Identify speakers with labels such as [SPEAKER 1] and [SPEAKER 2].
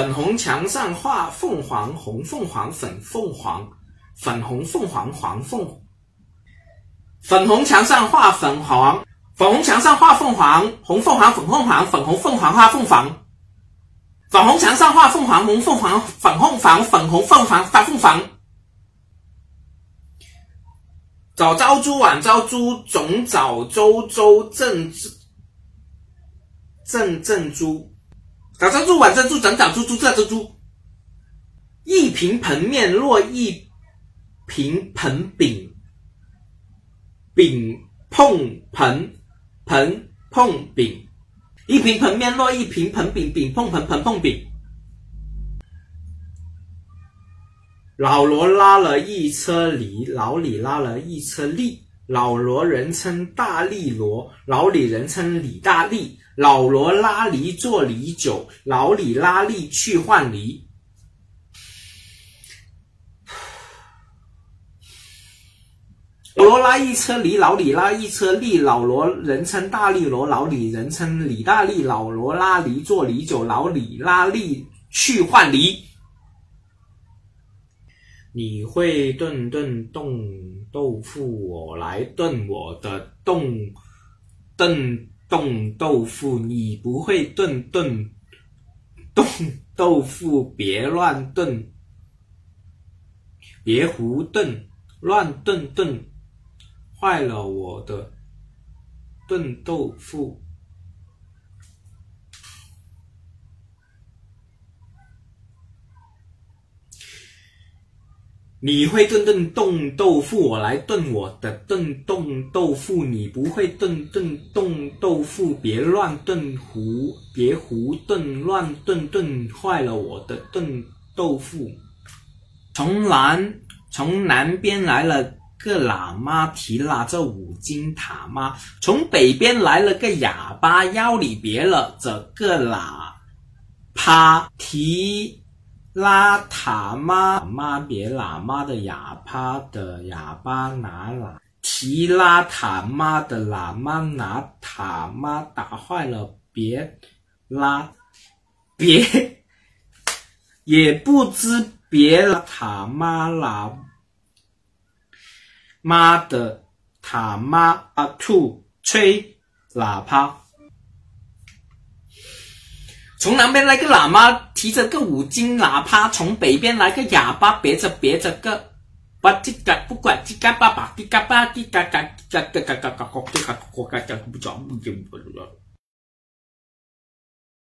[SPEAKER 1] 粉红墙上画凤凰，红凤凰，粉凤凰，粉红凤凰，黄凤。粉红墙上画粉黄，粉红墙上画凤凰，红凤凰，粉凤凰，粉红凤凰画凤凰。粉红墙上画凤凰，红凤凰，粉凤凰，粉红凤凰发凤凰。早朝猪，晚朝猪，总早周周正正正猪。早上猪，晚上猪，整早猪猪这只猪。一瓶盆面落一瓶盆饼，饼碰盆，盆碰饼。一瓶盆面落一瓶盆饼，饼碰盆，盆碰饼。老罗拉了一车梨，老李拉了一车栗。老罗人称大力罗，老李人称李大力。老罗拉梨做梨酒，老李拉栗去换梨。老罗拉一车梨，老李拉一车梨。老罗人称大力罗，老李人称李大力。老罗拉梨做梨酒，老李拉栗去换梨。你会炖炖冻豆腐，我来炖我的冻炖冻豆腐。你不会炖炖冻豆腐，别乱炖，别胡炖，乱炖炖，坏了我的炖豆腐。你会炖炖冻豆腐，我来炖我的炖冻豆腐。你不会炖炖冻豆腐，别乱炖胡，别胡炖乱炖炖，坏了我的炖豆腐。从南从南边来了个喇嘛，提拉着五斤塔嘛；从北边来了个哑巴，腰里别了这个喇叭，提。拉塔妈妈别喇嘛的哑巴的哑巴拿喇提拉塔妈的喇嘛拿塔妈打坏了别拉别也不知别了塔妈喇妈的塔妈啊兔吹喇叭。从南边来个喇嘛，提着个五斤喇叭；从北边来个哑巴，别着别着个，吧唧嘎不管唧嘎巴巴唧嘎巴唧嘎嘎嘎嘎嘎嘎嘎嘎嘎嘎嘎嘎嘎不着不就不了。